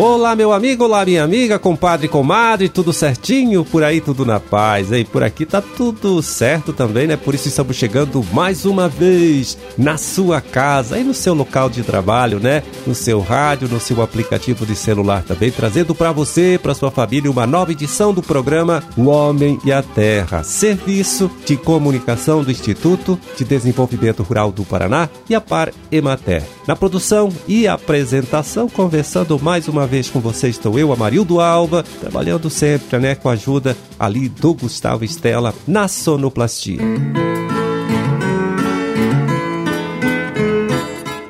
Olá, meu amigo, olá, minha amiga, compadre, comadre, tudo certinho? Por aí tudo na paz, hein? Por aqui tá tudo certo também, né? Por isso estamos chegando mais uma vez na sua casa e no seu local de trabalho, né? No seu rádio, no seu aplicativo de celular também, trazendo para você, para sua família, uma nova edição do programa O Homem e a Terra, serviço de comunicação do Instituto de Desenvolvimento Rural do Paraná e a Par Emater. Na produção e apresentação, conversando mais uma vez com você estou eu, Amarildo Alba, trabalhando sempre né, com a ajuda ali do Gustavo Estela na sonoplastia.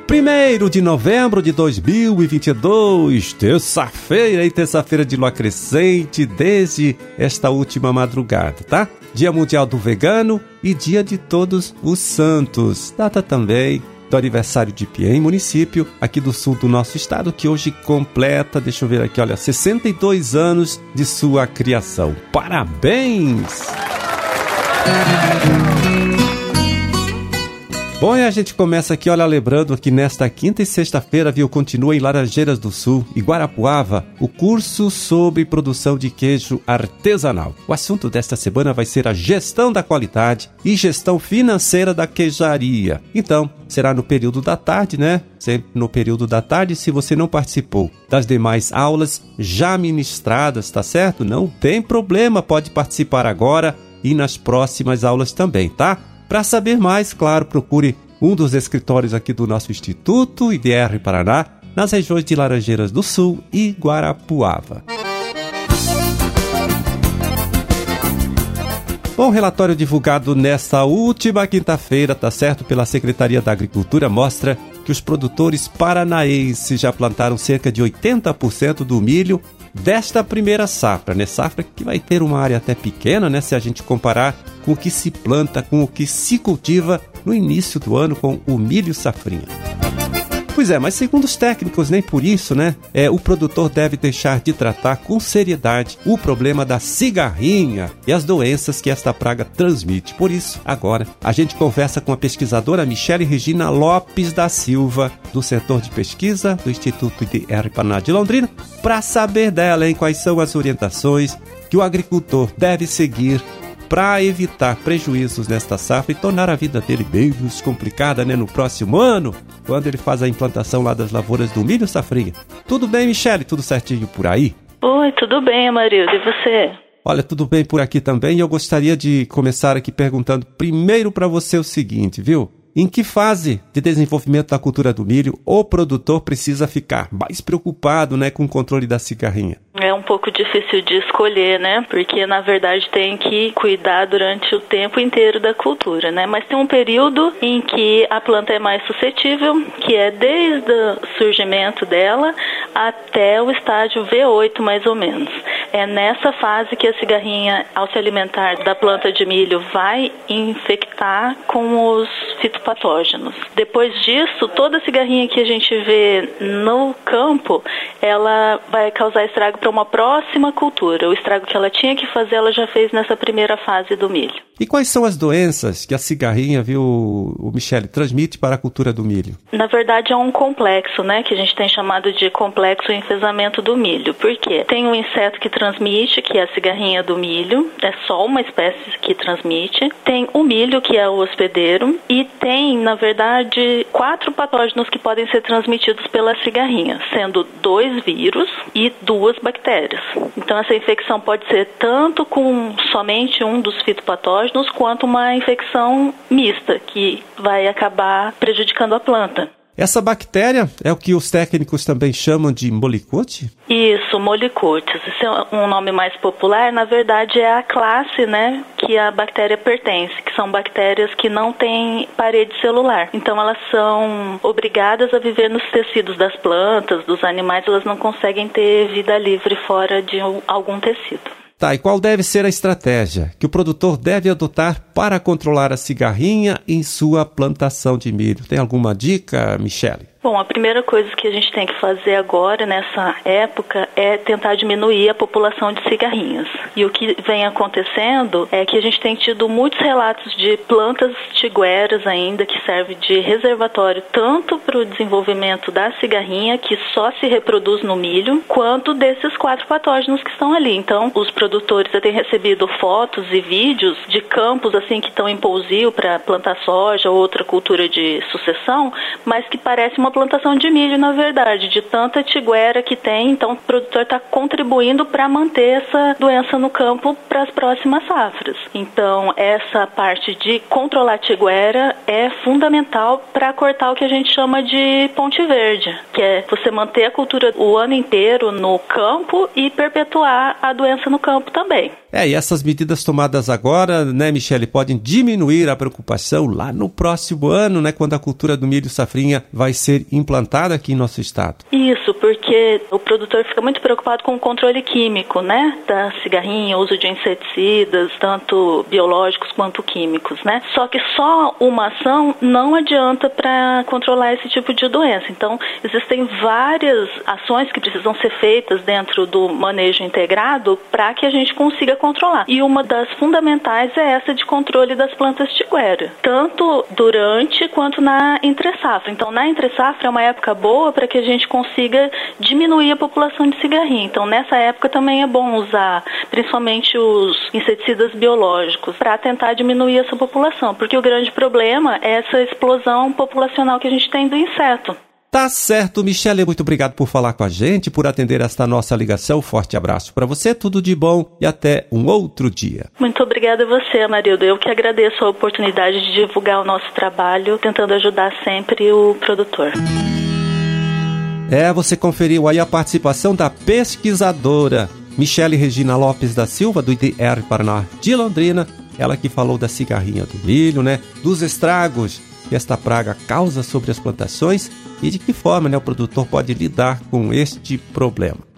Primeiro de novembro de 2022, terça-feira e terça-feira de lua crescente desde esta última madrugada, tá? Dia Mundial do Vegano e Dia de Todos os Santos. Data também do aniversário de Piem, município aqui do sul do nosso estado, que hoje completa, deixa eu ver aqui, olha, 62 anos de sua criação. Parabéns! Bom, e a gente começa aqui, olha, lembrando que nesta quinta e sexta-feira, viu, continua em Laranjeiras do Sul e Guarapuava o curso sobre produção de queijo artesanal. O assunto desta semana vai ser a gestão da qualidade e gestão financeira da queijaria. Então, será no período da tarde, né? Sempre no período da tarde, se você não participou das demais aulas já ministradas, tá certo? Não tem problema, pode participar agora e nas próximas aulas também, tá? Para saber mais, claro, procure um dos escritórios aqui do nosso Instituto IDR Paraná, nas regiões de Laranjeiras do Sul e Guarapuava. Bom, relatório divulgado nesta última quinta-feira, tá certo, pela Secretaria da Agricultura, mostra que os produtores paranaenses já plantaram cerca de 80% do milho desta primeira safra, né? Safra que vai ter uma área até pequena, né? Se a gente comparar com o que se planta, com o que se cultiva no início do ano com o milho safrinha. Pois é, mas segundo os técnicos, nem por isso, né? É, o produtor deve deixar de tratar com seriedade o problema da cigarrinha e as doenças que esta praga transmite. Por isso, agora, a gente conversa com a pesquisadora Michele Regina Lopes da Silva, do setor de pesquisa do Instituto de Paraná de Londrina, para saber dela em quais são as orientações que o agricultor deve seguir para evitar prejuízos nesta safra e tornar a vida dele menos complicada né, no próximo ano, quando ele faz a implantação lá das lavouras do milho safrinha. Tudo bem, Michele? Tudo certinho por aí? Oi, tudo bem, Amarildo. E você? Olha, tudo bem por aqui também e eu gostaria de começar aqui perguntando primeiro para você o seguinte, viu? Em que fase de desenvolvimento da cultura do milho o produtor precisa ficar mais preocupado né, com o controle da cigarrinha? É um pouco difícil de escolher, né? Porque na verdade tem que cuidar durante o tempo inteiro da cultura, né? Mas tem um período em que a planta é mais suscetível, que é desde o surgimento dela até o estágio V8 mais ou menos. É nessa fase que a cigarrinha, ao se alimentar da planta de milho, vai infectar com os fitopatógenos. Depois disso, toda cigarrinha que a gente vê no campo, ela vai causar estrago para uma próxima cultura. O estrago que ela tinha que fazer, ela já fez nessa primeira fase do milho. E quais são as doenças que a cigarrinha, viu, o Michele, transmite para a cultura do milho? Na verdade, é um complexo, né, que a gente tem chamado de complexo enfesamento do milho. Por quê? Tem um inseto que transmite, que é a cigarrinha do milho, é só uma espécie que transmite. Tem o milho, que é o hospedeiro, e tem, na verdade, quatro patógenos que podem ser transmitidos pela cigarrinha, sendo dois vírus e duas bactérias. Então essa infecção pode ser tanto com somente um dos fitopatógenos quanto uma infecção mista que vai acabar prejudicando a planta. Essa bactéria é o que os técnicos também chamam de molicute? Isso, molicutes. Esse é um nome mais popular, na verdade é a classe, né, que a bactéria pertence, que são bactérias que não têm parede celular. Então elas são obrigadas a viver nos tecidos das plantas, dos animais, elas não conseguem ter vida livre fora de algum tecido. Tá, e qual deve ser a estratégia que o produtor deve adotar para controlar a cigarrinha em sua plantação de milho? Tem alguma dica, Michele? Bom, a primeira coisa que a gente tem que fazer agora, nessa época, é tentar diminuir a população de cigarrinhos. E o que vem acontecendo é que a gente tem tido muitos relatos de plantas tigueras ainda que servem de reservatório tanto para o desenvolvimento da cigarrinha, que só se reproduz no milho, quanto desses quatro patógenos que estão ali. Então, os produtores já têm recebido fotos e vídeos de campos assim que estão em pousio para plantar soja ou outra cultura de sucessão, mas que parece uma uma plantação de milho, na verdade, de tanta tiguera que tem, então o produtor está contribuindo para manter essa doença no campo para as próximas safras. Então, essa parte de controlar a tiguera é fundamental para cortar o que a gente chama de ponte verde, que é você manter a cultura o ano inteiro no campo e perpetuar a doença no campo também. É, e essas medidas tomadas agora, né, Michele, podem diminuir a preocupação lá no próximo ano, né, quando a cultura do milho safrinha vai ser implantada aqui em nosso estado. Isso, porque o produtor fica muito preocupado com o controle químico, né, da cigarrinha, uso de inseticidas, tanto biológicos quanto químicos, né? Só que só uma ação não adianta para controlar esse tipo de doença. Então, existem várias ações que precisam ser feitas dentro do manejo integrado para que a gente consiga controlar. E uma das fundamentais é essa de controle das plantas de guera, tanto durante quanto na entre safra. Então, na entre safra é uma época boa para que a gente consiga diminuir a população de cigarrinha. Então, nessa época também é bom usar, principalmente os inseticidas biológicos, para tentar diminuir essa população, porque o grande problema é essa explosão populacional que a gente tem do inseto. Tá certo, Michele, muito obrigado por falar com a gente, por atender esta nossa ligação. Forte abraço para você, tudo de bom e até um outro dia. Muito obrigada a você, Amarildo. Eu que agradeço a oportunidade de divulgar o nosso trabalho, tentando ajudar sempre o produtor. É, você conferiu aí a participação da pesquisadora Michele Regina Lopes da Silva, do IDR Paraná de Londrina, ela que falou da cigarrinha do milho, né? Dos estragos que esta praga causa sobre as plantações e de que forma né, o produtor pode lidar com este problema.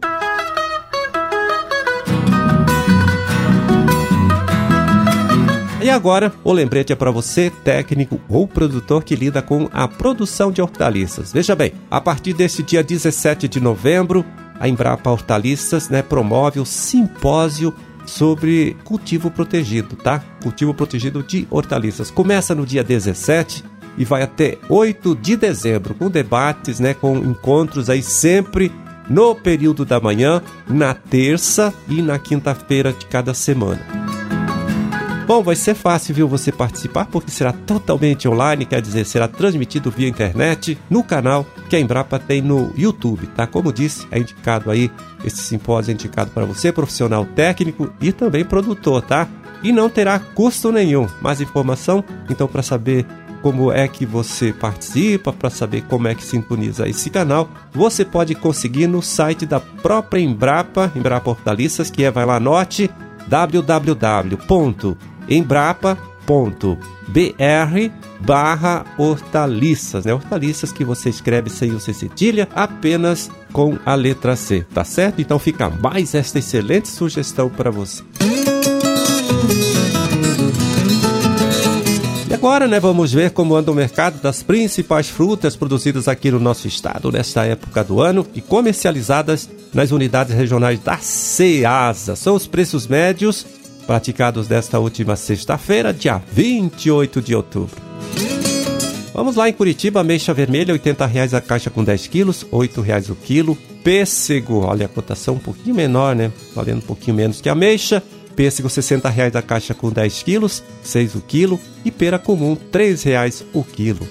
E agora, o lembrete é para você, técnico ou produtor que lida com a produção de hortaliças. Veja bem, a partir deste dia 17 de novembro, a Embrapa Hortaliças né, promove o simpósio sobre cultivo protegido, tá? Cultivo protegido de hortaliças. Começa no dia 17 e vai até 8 de dezembro, com debates, né, com encontros aí sempre no período da manhã, na terça e na quinta-feira de cada semana. Bom, vai ser fácil, viu, você participar, porque será totalmente online, quer dizer, será transmitido via internet no canal que a Embrapa tem no YouTube, tá? Como disse, é indicado aí, esse simpósio é indicado para você, profissional técnico e também produtor, tá? E não terá custo nenhum. Mais informação, então, para saber como é que você participa, para saber como é que sintoniza esse canal, você pode conseguir no site da própria Embrapa, Embrapa Hortaliças, que é, vai lá, anote, www.embrapa.br barra hortaliças, né? Hortaliças que você escreve sem o C cedilha, apenas com a letra C, tá certo? Então fica mais esta excelente sugestão para você. Agora, né, vamos ver como anda o mercado das principais frutas produzidas aqui no nosso estado nesta época do ano e comercializadas nas unidades regionais da Ceasa. São os preços médios praticados desta última sexta-feira, dia 28 de outubro. Vamos lá em Curitiba, ameixa vermelha, R$ reais a caixa com 10 quilos, R$ reais o quilo. Pêssego, olha a cotação um pouquinho menor, né? Valendo um pouquinho menos que a ameixa, Pêssego R$ 60,00 a caixa com 10 quilos, 6 o quilo. E pera comum R$ 3,00 o quilo.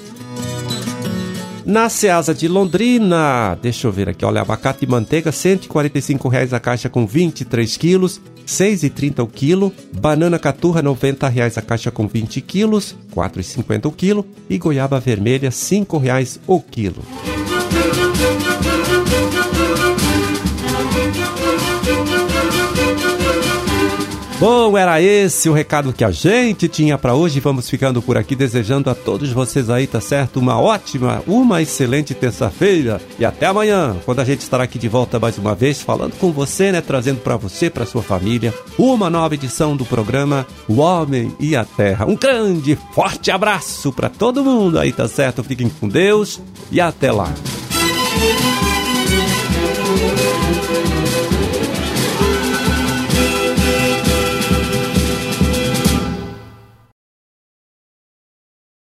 Na Ceasa de Londrina, deixa eu ver aqui, olha, abacate e manteiga, R$ 145,00 a caixa com 23 quilos, R$ 6,30 o quilo. Banana caturra, R$ 90,00 a caixa com 20 quilos, R$ 4,50 o quilo. E goiaba vermelha, R$ 5,00 o quilo. Bom, era esse o recado que a gente tinha para hoje. Vamos ficando por aqui desejando a todos vocês aí, tá certo? Uma ótima, uma excelente terça-feira e até amanhã, quando a gente estará aqui de volta mais uma vez falando com você, né, trazendo para você, para sua família, uma nova edição do programa O Homem e a Terra. Um grande, forte abraço para todo mundo aí, tá certo? Fiquem com Deus e até lá.